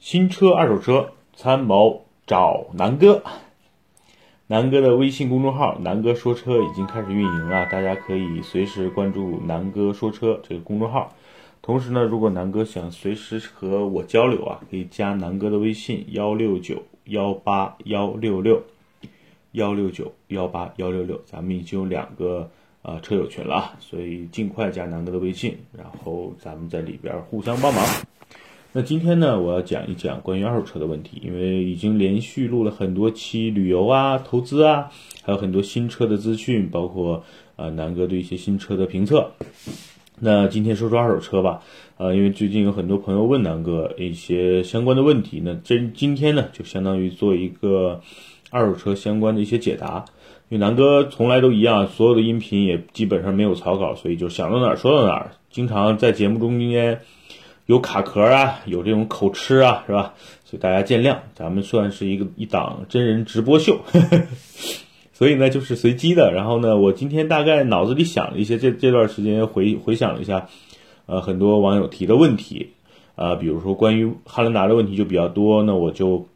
新车、二手车参谋找南哥。南哥的微信公众号“南哥说车”已经开始运营了，大家可以随时关注“南哥说车”这个公众号。同时呢，如果南哥想随时和我交流啊，可以加南哥的微信：幺六九幺八幺六六幺六九幺八幺六六。咱们已经有两个呃车友群了，所以尽快加南哥的微信，然后咱们在里边互相帮忙。那今天呢，我要讲一讲关于二手车的问题，因为已经连续录了很多期旅游啊、投资啊，还有很多新车的资讯，包括呃南哥对一些新车的评测。那今天说说二手车吧，呃，因为最近有很多朋友问南哥一些相关的问题，那这今天呢就相当于做一个二手车相关的一些解答。因为南哥从来都一样，所有的音频也基本上没有草稿，所以就想到哪儿说到哪儿，经常在节目中间。有卡壳啊，有这种口吃啊，是吧？所以大家见谅，咱们算是一个一档真人直播秀，所以呢就是随机的。然后呢，我今天大概脑子里想了一些，这这段时间回回想了一下，呃，很多网友提的问题，啊，比如说关于汉兰达的问题就比较多，那我就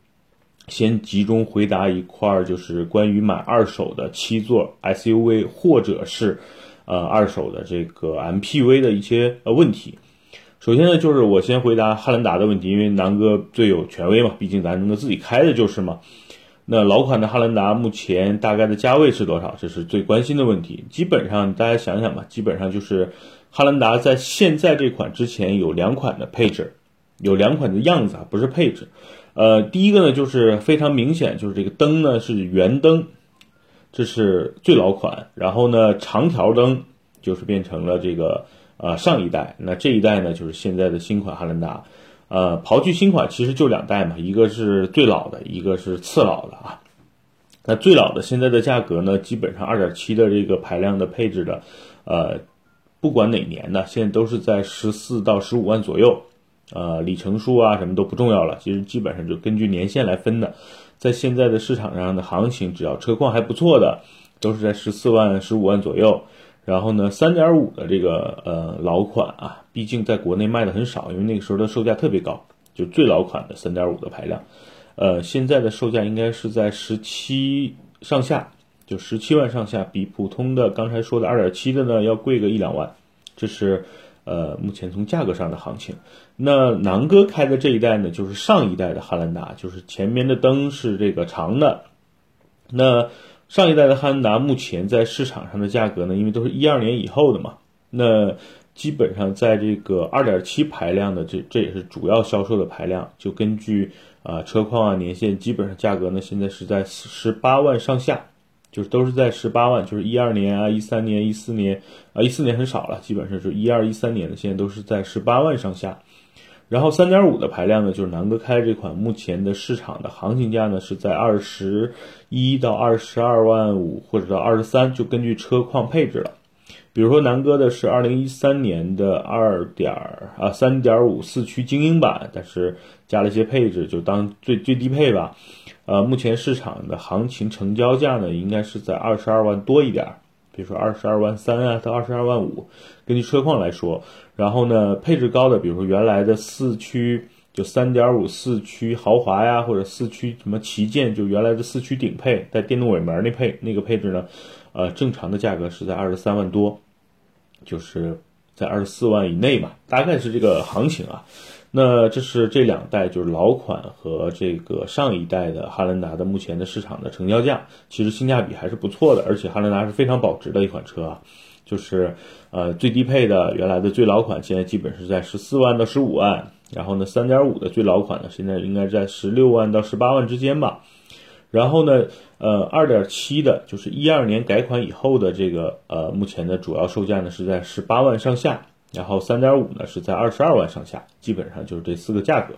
先集中回答一块儿，就是关于买二手的七座 SUV 或者是呃二手的这个 MPV 的一些呃问题。首先呢，就是我先回答汉兰达的问题，因为南哥最有权威嘛，毕竟咱南哥自己开的就是嘛。那老款的汉兰达目前大概的价位是多少？这是最关心的问题。基本上大家想想吧，基本上就是汉兰达在现在这款之前有两款的配置，有两款的样子啊，不是配置。呃，第一个呢就是非常明显，就是这个灯呢是圆灯，这是最老款。然后呢，长条灯就是变成了这个。呃，上一代，那这一代呢，就是现在的新款汉兰达。呃，刨去新款，其实就两代嘛，一个是最老的，一个是次老的啊。那最老的现在的价格呢，基本上二点七的这个排量的配置的，呃，不管哪年的，现在都是在十四到十五万左右。呃，里程数啊什么都不重要了，其实基本上就根据年限来分的。在现在的市场上的行情，只要车况还不错的，都是在十四万、十五万左右。然后呢，三点五的这个呃老款啊，毕竟在国内卖的很少，因为那个时候的售价特别高，就最老款的三点五的排量，呃，现在的售价应该是在十七上下，就十七万上下，比普通的刚才说的二点七的呢要贵个一两万，这是呃目前从价格上的行情。那南哥开的这一代呢，就是上一代的汉兰达，就是前面的灯是这个长的，那。上一代的汉兰达目前在市场上的价格呢，因为都是一二年以后的嘛，那基本上在这个二点七排量的这这也是主要销售的排量，就根据啊车况啊年限，基本上价格呢现在是在十八万上下，就是都是在十八万，就是一二年啊一三年一四年啊一四年很少了，基本上是一二一三年的现在都是在十八万上下。然后三点五的排量呢，就是南哥开这款，目前的市场的行情价呢是在二十一到二十二万五，或者到二十三，就根据车况配置了。比如说南哥的是二零一三年的二点啊三点五四驱精英版，但是加了一些配置，就当最最低配吧。呃，目前市场的行情成交价呢，应该是在二十二万多一点。比如说二十二万三啊，到二十二万五，根据车况来说。然后呢，配置高的，比如说原来的四驱，就三点五四驱豪华呀，或者四驱什么旗舰，就原来的四驱顶配带电动尾门那配那个配置呢，呃，正常的价格是在二十三万多，就是在二十四万以内嘛，大概是这个行情啊。那这是这两代，就是老款和这个上一代的汉兰达的目前的市场的成交价，其实性价比还是不错的，而且汉兰达是非常保值的一款车啊，就是呃最低配的原来的最老款现在基本是在十四万到十五万，然后呢三点五的最老款呢现在应该在十六万到十八万之间吧，然后呢呃二点七的就是一二年改款以后的这个呃目前的主要售价呢是在十八万上下。然后三点五呢是在二十二万上下，基本上就是这四个价格。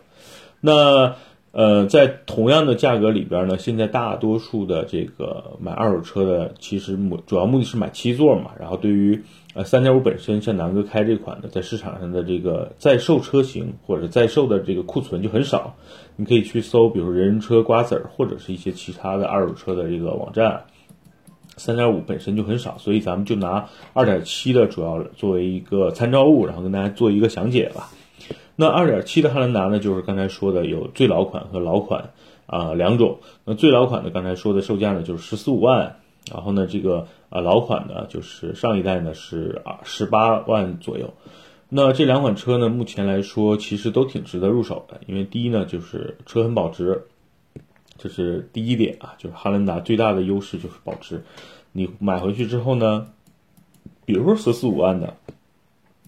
那呃，在同样的价格里边呢，现在大多数的这个买二手车的，其实目主要目的是买七座嘛。然后对于呃三点五本身，像南哥开这款的，在市场上的这个在售车型或者在售的这个库存就很少。你可以去搜，比如人人车、瓜子儿或者是一些其他的二手车的这个网站。三点五本身就很少，所以咱们就拿二点七的主要作为一个参照物，然后跟大家做一个详解吧。那二点七的汉兰达呢，就是刚才说的有最老款和老款啊两种。那最老款的刚才说的售价呢就是十四五万，然后呢这个啊老款呢就是上一代呢是啊十八万左右。那这两款车呢，目前来说其实都挺值得入手的，因为第一呢就是车很保值，这是第一点啊，就是汉兰达最大的优势就是保值。你买回去之后呢，比如说十四五万的，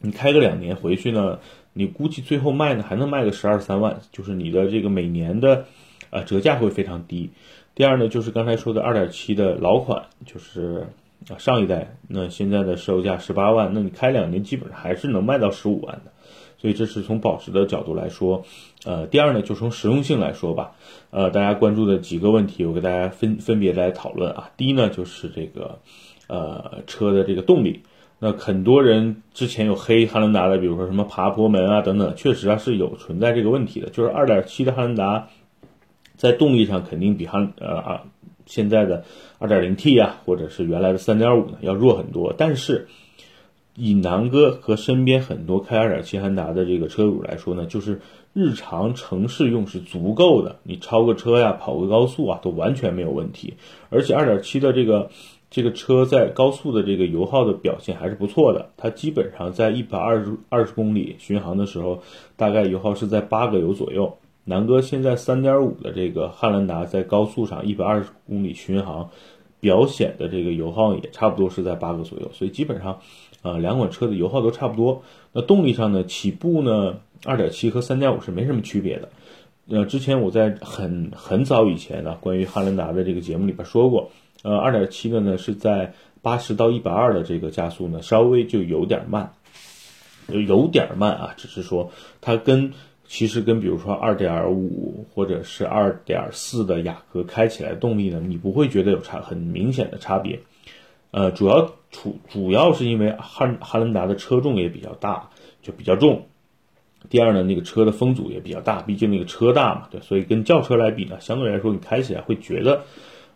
你开个两年回去呢。你估计最后卖呢，还能卖个十二三万，就是你的这个每年的，呃，折价会非常低。第二呢，就是刚才说的二点七的老款，就是啊上一代，那现在的售价十八万，那你开两年基本上还是能卖到十五万的。所以这是从保值的角度来说，呃，第二呢，就从实用性来说吧，呃，大家关注的几个问题，我给大家分分别来讨论啊。第一呢，就是这个，呃，车的这个动力。那很多人之前有黑汉兰达的，比如说什么爬坡门啊等等，确实啊是有存在这个问题的。就是二点七的汉兰达，在动力上肯定比汉呃啊现在的二点零 T 啊，或者是原来的三点五呢要弱很多。但是以南哥和身边很多开二点七汉达的这个车主来说呢，就是日常城市用是足够的，你超个车呀，跑个高速啊都完全没有问题。而且二点七的这个。这个车在高速的这个油耗的表现还是不错的，它基本上在一百二十二十公里巡航的时候，大概油耗是在八个油左右。南哥现在三点五的这个汉兰达在高速上一百二十公里巡航，表显的这个油耗也差不多是在八个左右，所以基本上，呃，两款车的油耗都差不多。那动力上呢，起步呢，二点七和三点五是没什么区别的。呃，之前我在很很早以前呢，关于汉兰达的这个节目里边说过。呃，二点七的呢是在八十到一百二的这个加速呢，稍微就有点慢，有有点慢啊，只是说它跟其实跟比如说二点五或者是二点四的雅阁开起来动力呢，你不会觉得有差很明显的差别。呃，主要主主要是因为汉汉兰达的车重也比较大，就比较重。第二呢，那个车的风阻也比较大，毕竟那个车大嘛，对，所以跟轿车来比呢，相对来说你开起来会觉得。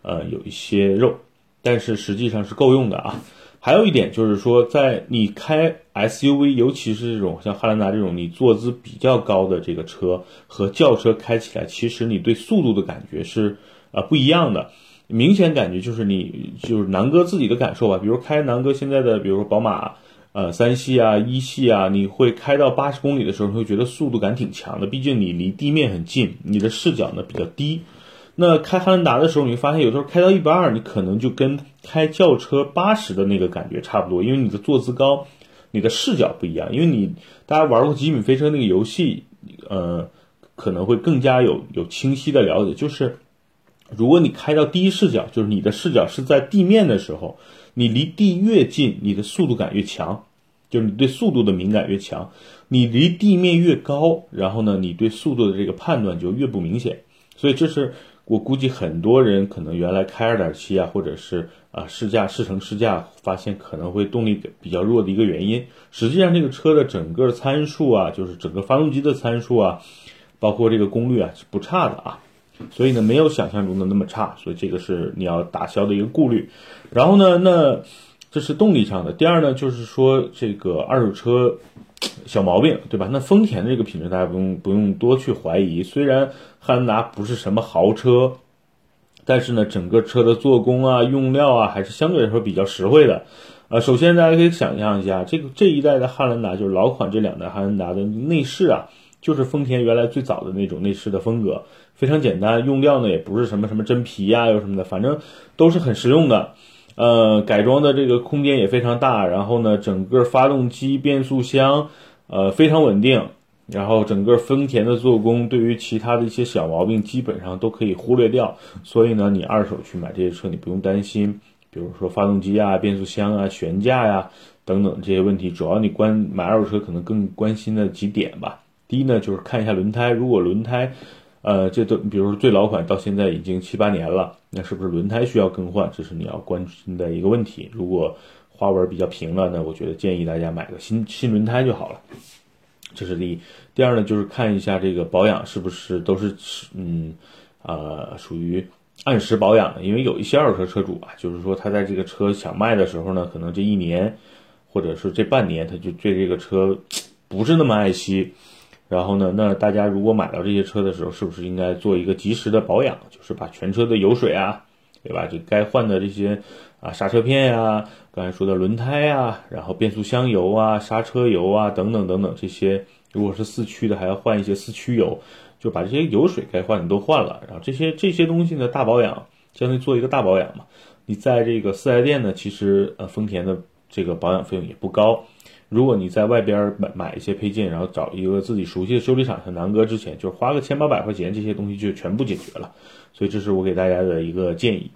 呃，有一些肉，但是实际上是够用的啊。还有一点就是说，在你开 SUV，尤其是这种像汉兰达这种你坐姿比较高的这个车和轿车开起来，其实你对速度的感觉是啊不一样的。明显感觉就是你就是南哥自己的感受吧。比如开南哥现在的，比如说宝马呃三系啊、一系啊，你会开到八十公里的时候，你会觉得速度感挺强的。毕竟你离地面很近，你的视角呢比较低。那开汉兰达的时候，你会发现有时候开到一百二，你可能就跟开轿车八十的那个感觉差不多，因为你的坐姿高，你的视角不一样。因为你大家玩过《极品飞车》那个游戏，呃，可能会更加有有清晰的了解。就是如果你开到第一视角，就是你的视角是在地面的时候，你离地越近，你的速度感越强，就是你对速度的敏感越强。你离地面越高，然后呢，你对速度的这个判断就越不明显。所以这是。我估计很多人可能原来开二点七啊，或者是啊试驾试乘试驾，发现可能会动力比较弱的一个原因。实际上这个车的整个参数啊，就是整个发动机的参数啊，包括这个功率啊是不差的啊，所以呢没有想象中的那么差，所以这个是你要打消的一个顾虑。然后呢，那这是动力上的。第二呢，就是说这个二手车。小毛病，对吧？那丰田的这个品质，大家不用不用多去怀疑。虽然汉兰达不是什么豪车，但是呢，整个车的做工啊、用料啊，还是相对来说比较实惠的。呃，首先大家可以想象一下，这个这一代的汉兰达，就是老款这两代汉兰达的内饰啊，就是丰田原来最早的那种内饰的风格，非常简单。用料呢，也不是什么什么真皮呀，又什么的，反正都是很实用的。呃，改装的这个空间也非常大，然后呢，整个发动机、变速箱，呃，非常稳定，然后整个丰田的做工，对于其他的一些小毛病基本上都可以忽略掉，所以呢，你二手去买这些车，你不用担心，比如说发动机啊、变速箱啊、悬架呀等等这些问题，主要你关买二手车可能更关心的几点吧。第一呢，就是看一下轮胎，如果轮胎。呃，这都比如说最老款到现在已经七八年了，那是不是轮胎需要更换？这是你要关心的一个问题。如果花纹比较平了，那我觉得建议大家买个新新轮胎就好了。这是第一。第二呢，就是看一下这个保养是不是都是嗯啊属于按时保养的。因为有一些二手车车主啊，就是说他在这个车想卖的时候呢，可能这一年或者是这半年他就对这个车不是那么爱惜。然后呢，那大家如果买到这些车的时候，是不是应该做一个及时的保养？就是把全车的油水啊，对吧？这该换的这些啊刹车片呀，刚才说的轮胎啊，然后变速箱油啊、刹车油啊等等等等这些，如果是四驱的，还要换一些四驱油，就把这些油水该换的都换了。然后这些这些东西呢，大保养，相当于做一个大保养嘛。你在这个四 S 店呢，其实呃丰田的这个保养费用也不高。如果你在外边买买一些配件，然后找一个自己熟悉的修理厂，像南哥之前就是花个千八百块钱，这些东西就全部解决了。所以这是我给大家的一个建议。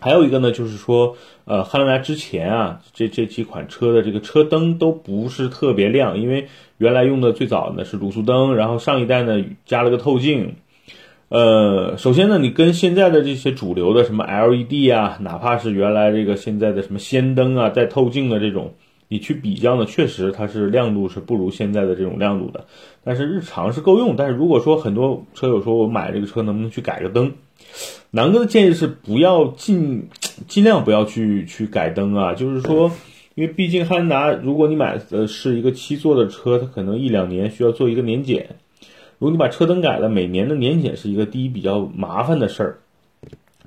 还有一个呢，就是说，呃，汉兰达之前啊，这这几款车的这个车灯都不是特别亮，因为原来用的最早呢是卤素灯，然后上一代呢加了个透镜。呃，首先呢，你跟现在的这些主流的什么 LED 啊，哪怕是原来这个现在的什么氙灯啊，带透镜的这种。你去比较呢，确实它是亮度是不如现在的这种亮度的，但是日常是够用。但是如果说很多车友说我买这个车能不能去改个灯，南哥的建议是不要尽尽量不要去去改灯啊，就是说，因为毕竟汉兰达，如果你买的是一个七座的车，它可能一两年需要做一个年检。如果你把车灯改了，每年的年检是一个第一比较麻烦的事儿，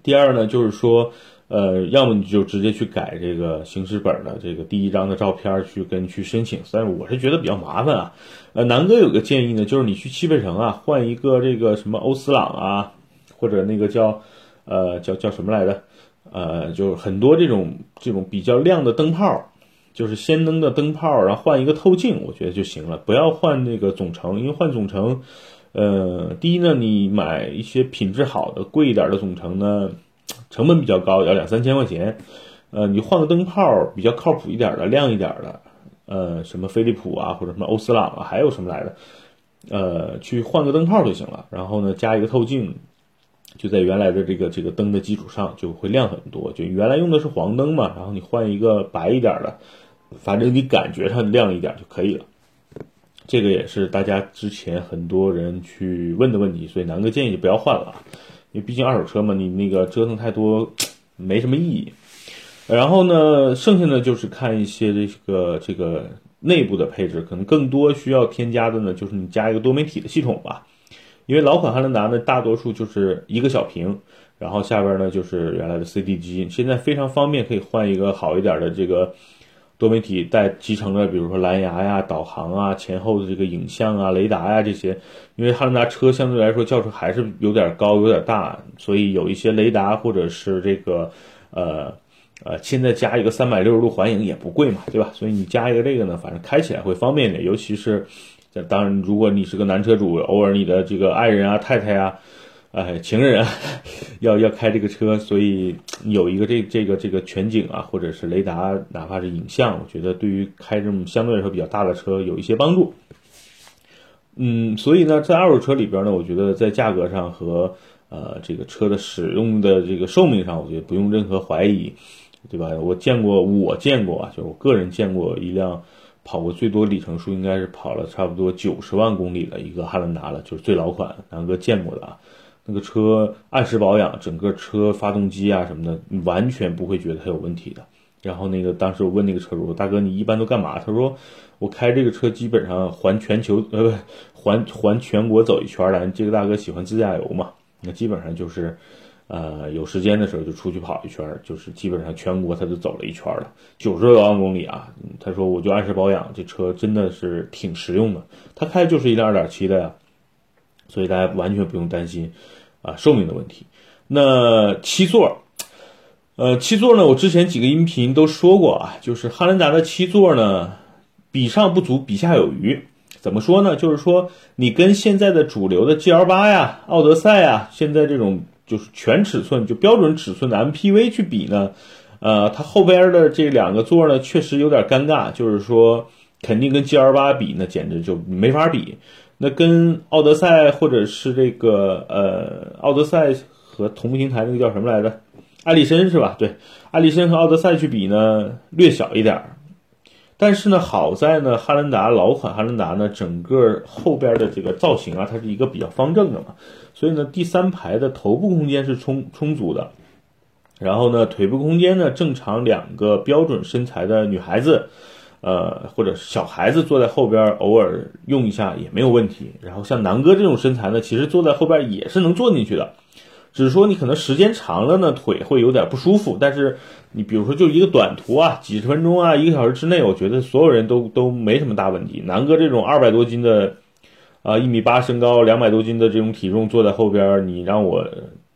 第二呢就是说。呃，要么你就直接去改这个行驶本的这个第一张的照片去跟去申请，但是我是觉得比较麻烦啊。呃，南哥有个建议呢，就是你去汽配城啊换一个这个什么欧司朗啊，或者那个叫呃叫叫什么来着，呃，就是很多这种这种比较亮的灯泡，就是氙灯的灯泡，然后换一个透镜，我觉得就行了，不要换那个总成，因为换总成，呃，第一呢，你买一些品质好的贵一点的总成呢。成本比较高，要两三千块钱。呃，你换个灯泡比较靠谱一点的、亮一点的，呃，什么飞利浦啊，或者什么欧司朗啊，还有什么来的，呃，去换个灯泡就行了。然后呢，加一个透镜，就在原来的这个这个灯的基础上就会亮很多。就原来用的是黄灯嘛，然后你换一个白一点的，反正你感觉上亮一点就可以了。这个也是大家之前很多人去问的问题，所以南哥建议就不要换了。因为毕竟二手车嘛，你那个折腾太多，没什么意义。然后呢，剩下的就是看一些这个这个内部的配置，可能更多需要添加的呢，就是你加一个多媒体的系统吧。因为老款汉兰达呢，大多数就是一个小屏，然后下边呢就是原来的 CD 机，现在非常方便，可以换一个好一点的这个。多媒体带集成的，比如说蓝牙呀、导航啊、前后的这个影像啊、雷达呀这些。因为汉兰达车相对来说轿车还是有点高、有点大，所以有一些雷达或者是这个呃呃，现在加一个三百六十度环影也不贵嘛，对吧？所以你加一个这个呢，反正开起来会方便一点。尤其是，当然如果你是个男车主，偶尔你的这个爱人啊、太太啊。哎，情人啊，要要开这个车，所以有一个这这个这个全景啊，或者是雷达，哪怕是影像，我觉得对于开这种相对来说比较大的车有一些帮助。嗯，所以呢，在二手车里边呢，我觉得在价格上和呃这个车的使用的这个寿命上，我觉得不用任何怀疑，对吧？我见过，我见过啊，就是我个人见过一辆跑过最多里程数，应该是跑了差不多九十万公里的一个汉兰达了，就是最老款，南哥见过的啊。那个车按时保养，整个车发动机啊什么的，完全不会觉得它有问题的。然后那个当时我问那个车主，大哥你一般都干嘛？他说我开这个车基本上环全球呃不 环环全国走一圈了。这个大哥喜欢自驾游嘛？那基本上就是呃有时间的时候就出去跑一圈，就是基本上全国他都走了一圈了，九十多万公里啊。他说我就按时保养，这车真的是挺实用的。他开的就是一辆二点七的呀，所以大家完全不用担心。啊，寿命的问题。那七座，呃，七座呢？我之前几个音频都说过啊，就是汉兰达的七座呢，比上不足，比下有余。怎么说呢？就是说，你跟现在的主流的 GL 八呀、奥德赛呀，现在这种就是全尺寸、就标准尺寸的 MPV 去比呢，呃，它后边的这两个座呢，确实有点尴尬。就是说，肯定跟 GL 八比，那简直就没法比。那跟奥德赛或者是这个呃，奥德赛和同平台那个叫什么来着？艾力绅是吧？对，艾力绅和奥德赛去比呢，略小一点儿。但是呢，好在呢，汉兰达老款汉兰达呢，整个后边的这个造型啊，它是一个比较方正的嘛，所以呢，第三排的头部空间是充充足的。然后呢，腿部空间呢，正常两个标准身材的女孩子。呃，或者小孩子坐在后边偶尔用一下也没有问题。然后像南哥这种身材呢，其实坐在后边也是能坐进去的，只是说你可能时间长了呢，腿会有点不舒服。但是你比如说就一个短途啊，几十分钟啊，一个小时之内，我觉得所有人都都没什么大问题。南哥这种二百多斤的，啊，一米八身高，两百多斤的这种体重坐在后边，你让我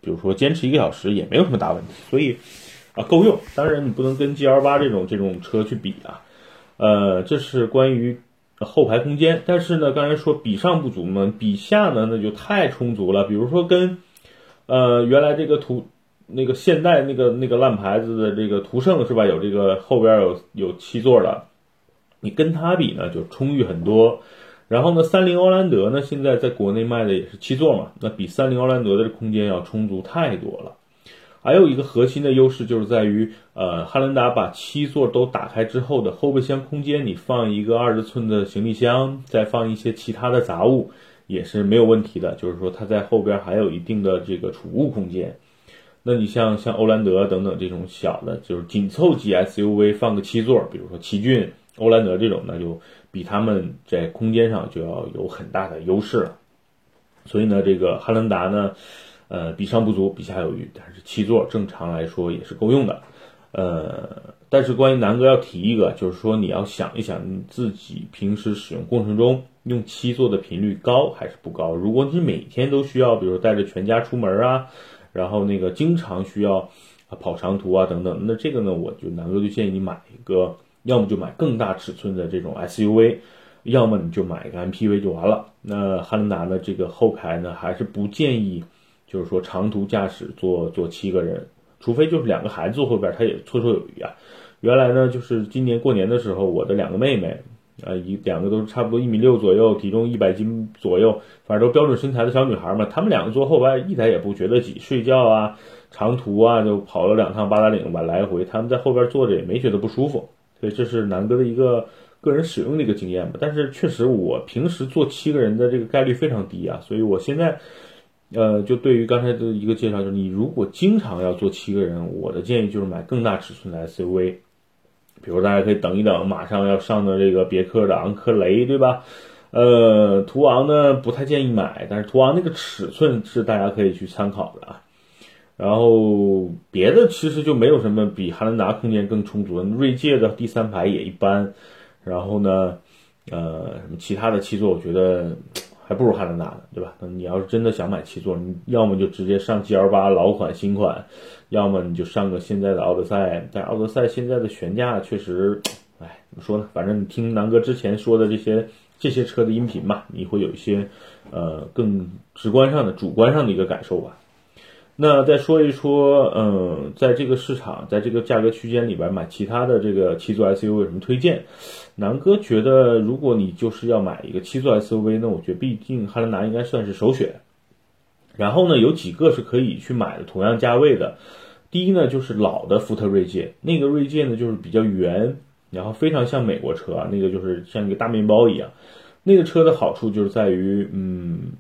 比如说坚持一个小时也没有什么大问题。所以啊，够用。当然你不能跟 G L 八这种这种车去比啊。呃，这是关于后排空间，但是呢，刚才说比上不足嘛，比下呢那就太充足了。比如说跟呃原来这个途那个现代那个那个烂牌子的这个途胜是吧，有这个后边有有七座的，你跟它比呢就充裕很多。然后呢，三菱欧蓝德呢现在在国内卖的也是七座嘛，那比三菱欧蓝德的空间要充足太多了。还有一个核心的优势就是在于，呃，汉兰达把七座都打开之后的后备箱空间，你放一个二十寸的行李箱，再放一些其他的杂物，也是没有问题的。就是说，它在后边还有一定的这个储物空间。那你像像欧蓝德等等这种小的，就是紧凑级 SUV 放个七座，比如说奇骏、欧蓝德这种，那就比他们在空间上就要有很大的优势了。所以呢，这个汉兰达呢。呃，比上不足，比下有余，但是七座正常来说也是够用的。呃，但是关于南哥要提一个，就是说你要想一想你自己平时使用过程中用七座的频率高还是不高。如果你每天都需要，比如带着全家出门啊，然后那个经常需要跑长途啊等等，那这个呢，我就南哥就建议你买一个，要么就买更大尺寸的这种 SUV，要么你就买一个 MPV 就完了。那汉兰达的这个后排呢，还是不建议。就是说长途驾驶坐坐七个人，除非就是两个孩子坐后边，他也绰绰有余啊。原来呢，就是今年过年的时候，我的两个妹妹，呃，一两个都差不多一米六左右，体重一百斤左右，反正都标准身材的小女孩嘛。她们两个坐后边一点也不觉得挤，睡觉啊、长途啊，就跑了两趟八达岭吧，来回，他们在后边坐着也没觉得不舒服。所以这是南哥的一个个人使用的一个经验吧。但是确实，我平时坐七个人的这个概率非常低啊，所以我现在。呃，就对于刚才的一个介绍，就是你如果经常要坐七个人，我的建议就是买更大尺寸的 SUV，比如大家可以等一等，马上要上的这个别克的昂科雷，对吧？呃，途昂呢不太建议买，但是途昂那个尺寸是大家可以去参考的啊。然后别的其实就没有什么比汉兰达空间更充足的，锐界的第三排也一般。然后呢，呃，什么其他的七座，我觉得。还不如汉兰达呢，对吧？那你要是真的想买七座，你要么就直接上 G L 八老款新款，要么你就上个现在的奥德赛。但奥德赛现在的悬架确实，哎，怎么说呢？反正你听南哥之前说的这些这些车的音频嘛，你会有一些呃更直观上的、主观上的一个感受吧。那再说一说，嗯，在这个市场，在这个价格区间里边买其他的这个七座 SUV 有什么推荐？南哥觉得，如果你就是要买一个七座 SUV，那我觉得毕竟汉兰达应该算是首选。然后呢，有几个是可以去买的，同样价位的。第一呢，就是老的福特锐界，那个锐界呢就是比较圆，然后非常像美国车啊，那个就是像一个大面包一样。那个车的好处就是在于，嗯。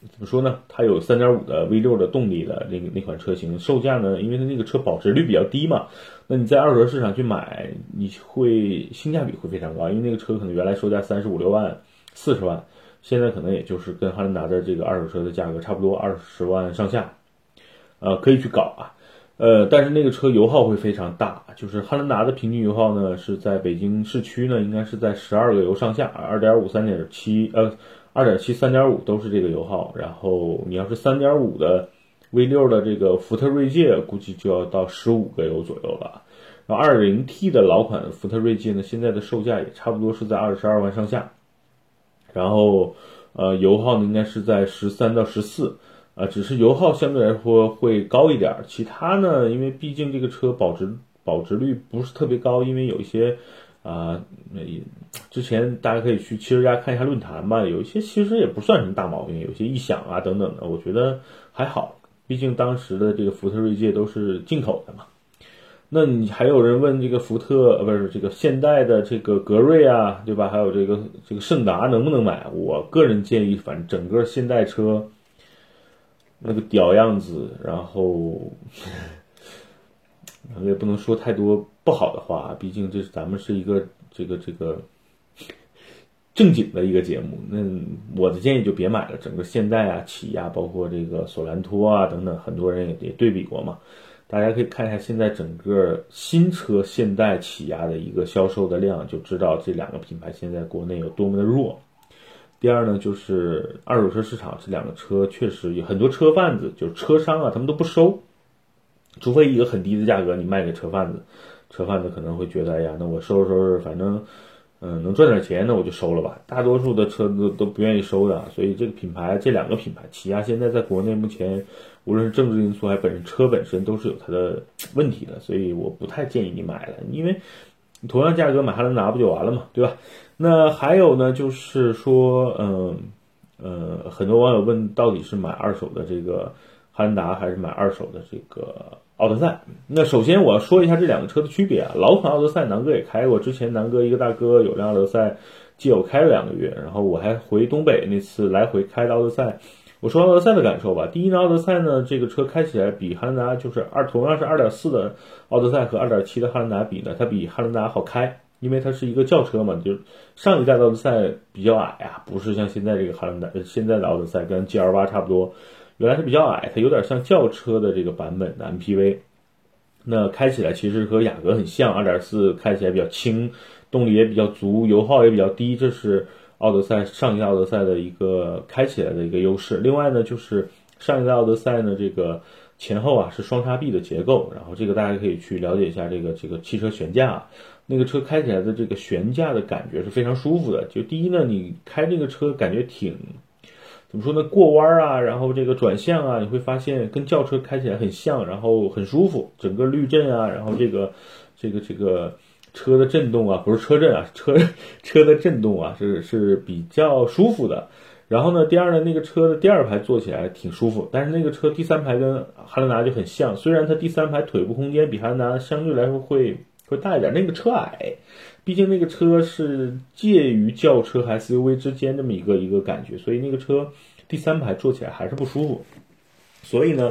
怎么说呢？它有三点五的 V 六的动力的那个那款车型，售价呢？因为它那个车保值率比较低嘛，那你在二手车市场去买，你会性价比会非常高，因为那个车可能原来售价三十五六万、四十万，现在可能也就是跟汉兰达的这个二手车的价格差不多，二十万上下，呃，可以去搞啊，呃，但是那个车油耗会非常大，就是汉兰达的平均油耗呢是在北京市区呢应该是在十二个油上下，二点五、三点七，呃。二点七、三点五都是这个油耗，然后你要是三点五的 V 六的这个福特锐界，估计就要到十五个油左右了。然后二零 T 的老款福特锐界呢，现在的售价也差不多是在二十二万上下。然后呃，油耗呢应该是在十三到十四，啊，只是油耗相对来说会高一点。其他呢，因为毕竟这个车保值保值率不是特别高，因为有一些。啊，那之前大家可以去汽车家看一下论坛吧，有一些其实也不算什么大毛病，有些异响啊等等的，我觉得还好，毕竟当时的这个福特锐界都是进口的嘛。那你还有人问这个福特呃不是这个现代的这个格瑞啊，对吧？还有这个这个胜达能不能买？我个人建议，反正整个现代车那个屌样子，然后。也不能说太多不好的话，毕竟这是咱们是一个这个这个正经的一个节目。那我的建议就别买了。整个现代啊、起亚，包括这个索兰托啊等等，很多人也也对比过嘛。大家可以看一下现在整个新车现代、起亚的一个销售的量，就知道这两个品牌现在国内有多么的弱。第二呢，就是二手车市场，这两个车确实有很多车贩子，就是车商啊，他们都不收，除非一个很低的价格你卖给车贩子，车贩子可能会觉得，哎呀，那我收拾收拾，反正。嗯，能赚点钱，那我就收了吧。大多数的车都都不愿意收的，所以这个品牌，这两个品牌，起亚现在在国内目前，无论是政治因素还是本身车本身，都是有它的问题的，所以我不太建议你买了，因为同样价格买汉兰达不就完了嘛，对吧？那还有呢，就是说，嗯呃，很多网友问，到底是买二手的这个汉达，还是买二手的这个？奥德赛，那首先我要说一下这两个车的区别啊。老款奥德赛，南哥也开过，之前南哥一个大哥有辆奥德赛，借我开了两个月，然后我还回东北那次来回开的奥德赛。我说奥德赛的感受吧，第一呢，奥德赛呢这个车开起来比汉兰达就是二同样是二点四的奥德赛和二点七的汉兰达比呢，它比汉兰达好开，因为它是一个轿车嘛，就上一代的奥德赛比较矮啊，不是像现在这个汉兰达，现在的奥德赛跟 G L 八差不多。原来是比较矮，它有点像轿车的这个版本的 MPV，那开起来其实和雅阁很像，2.4开起来比较轻，动力也比较足，油耗也比较低，这是奥德赛上一代奥德赛的一个开起来的一个优势。另外呢，就是上一代奥德赛呢，这个前后啊是双叉臂的结构，然后这个大家可以去了解一下这个这个汽车悬架，那个车开起来的这个悬架的感觉是非常舒服的。就第一呢，你开这个车感觉挺。怎么说呢？过弯啊，然后这个转向啊，你会发现跟轿车开起来很像，然后很舒服。整个滤震啊，然后这个这个这个车的震动啊，不是车震啊，车车的震动啊，是是比较舒服的。然后呢，第二呢，那个车的第二排坐起来挺舒服，但是那个车第三排跟汉兰达就很像，虽然它第三排腿部空间比汉兰达相对来说会会大一点，那个车矮。毕竟那个车是介于轿车和 SUV 之间这么一个一个感觉，所以那个车第三排坐起来还是不舒服。所以呢，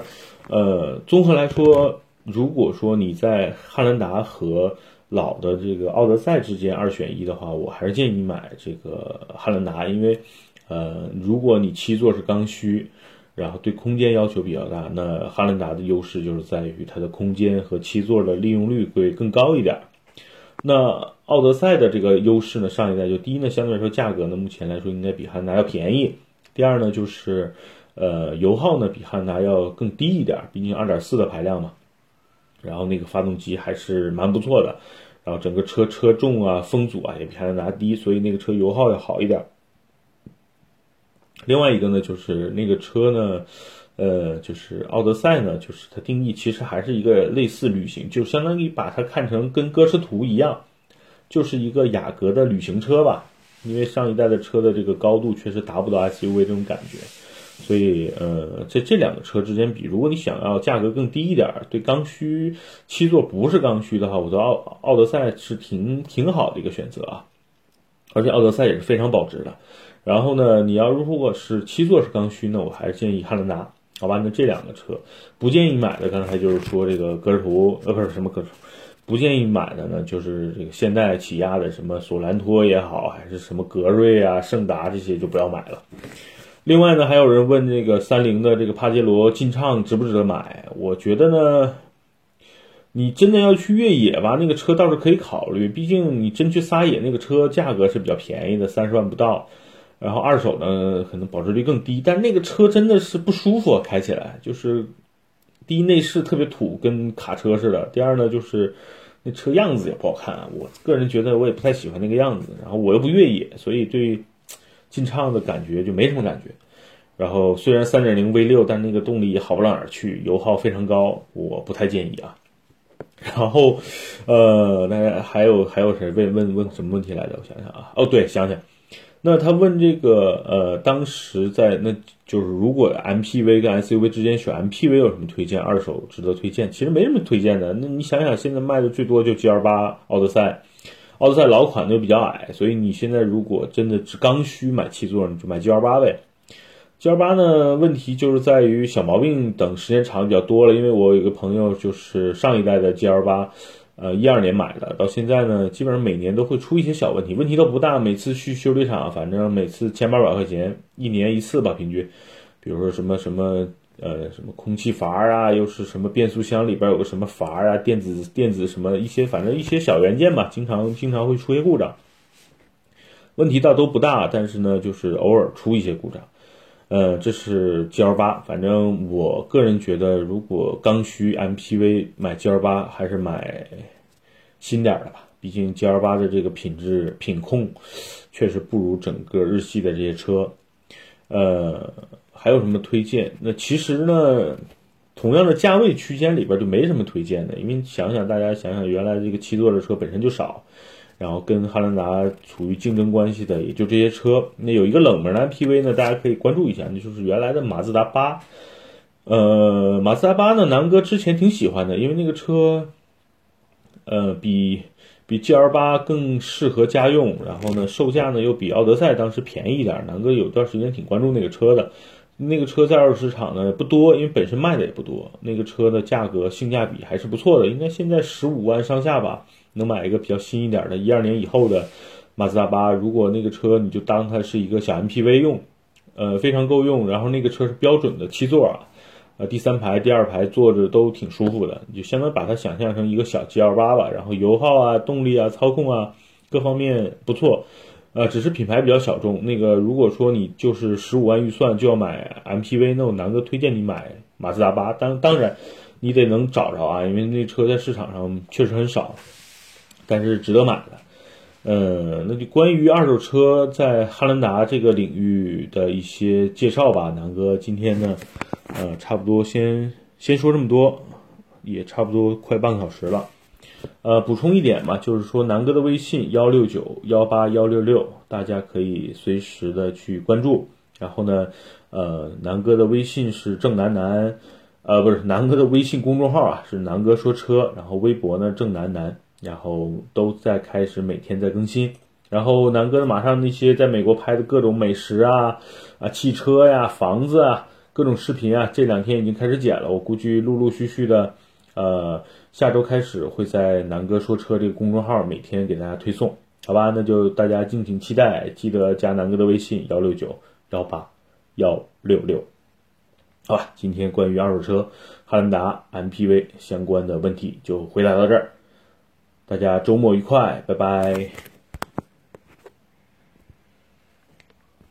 呃，综合来说，如果说你在汉兰达和老的这个奥德赛之间二选一的话，我还是建议你买这个汉兰达，因为，呃，如果你七座是刚需，然后对空间要求比较大，那汉兰达的优势就是在于它的空间和七座的利用率会更高一点。那奥德赛的这个优势呢，上一代就第一呢，相对来说价格呢，目前来说应该比汉达要便宜。第二呢，就是呃油耗呢比汉达要更低一点，毕竟二点四的排量嘛。然后那个发动机还是蛮不错的，然后整个车车重啊、风阻啊也比汉达低，所以那个车油耗要好一点。另外一个呢，就是那个车呢。呃，就是奥德赛呢，就是它定义其实还是一个类似旅行，就相当于把它看成跟歌诗图一样，就是一个雅阁的旅行车吧。因为上一代的车的这个高度确实达不到 SUV 这种感觉，所以呃，这这两个车之间比，如果你想要价格更低一点，对刚需七座不是刚需的话，我觉得奥奥德赛是挺挺好的一个选择啊。而且奥德赛也是非常保值的。然后呢，你要如果是七座是刚需呢，我还是建议汉兰达。好吧，那这两个车不建议买的，刚才就是说这个格尔图，呃，不是什么格尔图，不建议买的呢，就是这个现代起亚的什么索兰托也好，还是什么格瑞啊、圣达这些就不要买了。另外呢，还有人问这个三菱的这个帕杰罗劲畅值不值得买？我觉得呢，你真的要去越野吧，那个车倒是可以考虑，毕竟你真去撒野，那个车价格是比较便宜的，三十万不到。然后二手呢，可能保值率更低，但那个车真的是不舒服，开起来就是，第一内饰特别土，跟卡车似的；第二呢，就是那车样子也不好看，我个人觉得我也不太喜欢那个样子。然后我又不越野，所以对劲畅的感觉就没什么感觉。然后虽然三点零 V 六，但那个动力也好不到哪儿去，油耗非常高，我不太建议啊。然后，呃，那还有还有谁问问问什么问题来着？我想想啊，哦对，想想。那他问这个，呃，当时在那就是如果 MPV 跟 SUV 之间选 MPV 有什么推荐？二手值得推荐？其实没什么推荐的。那你想想，现在卖的最多就 GL8 奥德赛，奥德赛老款就比较矮，所以你现在如果真的只刚需买七座，你就买 GL8 呗。GL8 呢，问题就是在于小毛病等时间长比较多了。因为我有个朋友就是上一代的 GL8，呃，一二年买的，到现在呢，基本上每年都会出一些小问题，问题都不大，每次去修理厂，反正每次千八百块钱，一年一次吧，平均。比如说什么什么呃什么空气阀啊，又是什么变速箱里边有个什么阀啊，电子电子什么一些，反正一些小元件吧，经常经常会出些故障。问题倒都不大，但是呢，就是偶尔出一些故障。呃，这是 G L 八，反正我个人觉得，如果刚需 M P V 买 G L 八，还是买新点的吧。毕竟 G L 八的这个品质品控确实不如整个日系的这些车。呃，还有什么推荐？那其实呢，同样的价位区间里边就没什么推荐的，因为想想大家想想，原来这个七座的车本身就少。然后跟汉兰达处于竞争关系的也就这些车。那有一个冷门的 MPV 呢，大家可以关注一下，那就是原来的马自达八。呃，马自达八呢，南哥之前挺喜欢的，因为那个车，呃，比比 GL 八更适合家用，然后呢，售价呢又比奥德赛当时便宜一点。南哥有段时间挺关注那个车的。那个车在二手市场呢不多，因为本身卖的也不多。那个车的价格性价比还是不错的，应该现在十五万上下吧。能买一个比较新一点的，一二年以后的马自达八，如果那个车你就当它是一个小 MPV 用，呃，非常够用。然后那个车是标准的七座啊，呃，第三排、第二排坐着都挺舒服的，你就相当于把它想象成一个小 GL 八吧。然后油耗啊、动力啊、操控啊各方面不错，呃，只是品牌比较小众。那个如果说你就是十五万预算就要买 MPV，那我南哥推荐你买马自达八。当当然你得能找着啊，因为那车在市场上确实很少。但是值得买的，嗯，那就关于二手车在汉兰达这个领域的一些介绍吧。南哥今天呢，呃，差不多先先说这么多，也差不多快半个小时了。呃，补充一点嘛，就是说南哥的微信幺六九幺八幺六六，大家可以随时的去关注。然后呢，呃，南哥的微信是郑南南，呃，不是南哥的微信公众号啊，是南哥说车。然后微博呢，郑南南。然后都在开始每天在更新，然后南哥的马上那些在美国拍的各种美食啊啊汽车呀房子啊各种视频啊，这两天已经开始剪了，我估计陆陆续续的，呃下周开始会在南哥说车这个公众号每天给大家推送，好吧？那就大家敬请期待，记得加南哥的微信幺六九幺八幺六六，好吧？今天关于二手车汉兰达 MPV 相关的问题就回答到这儿。大家周末愉快，拜拜。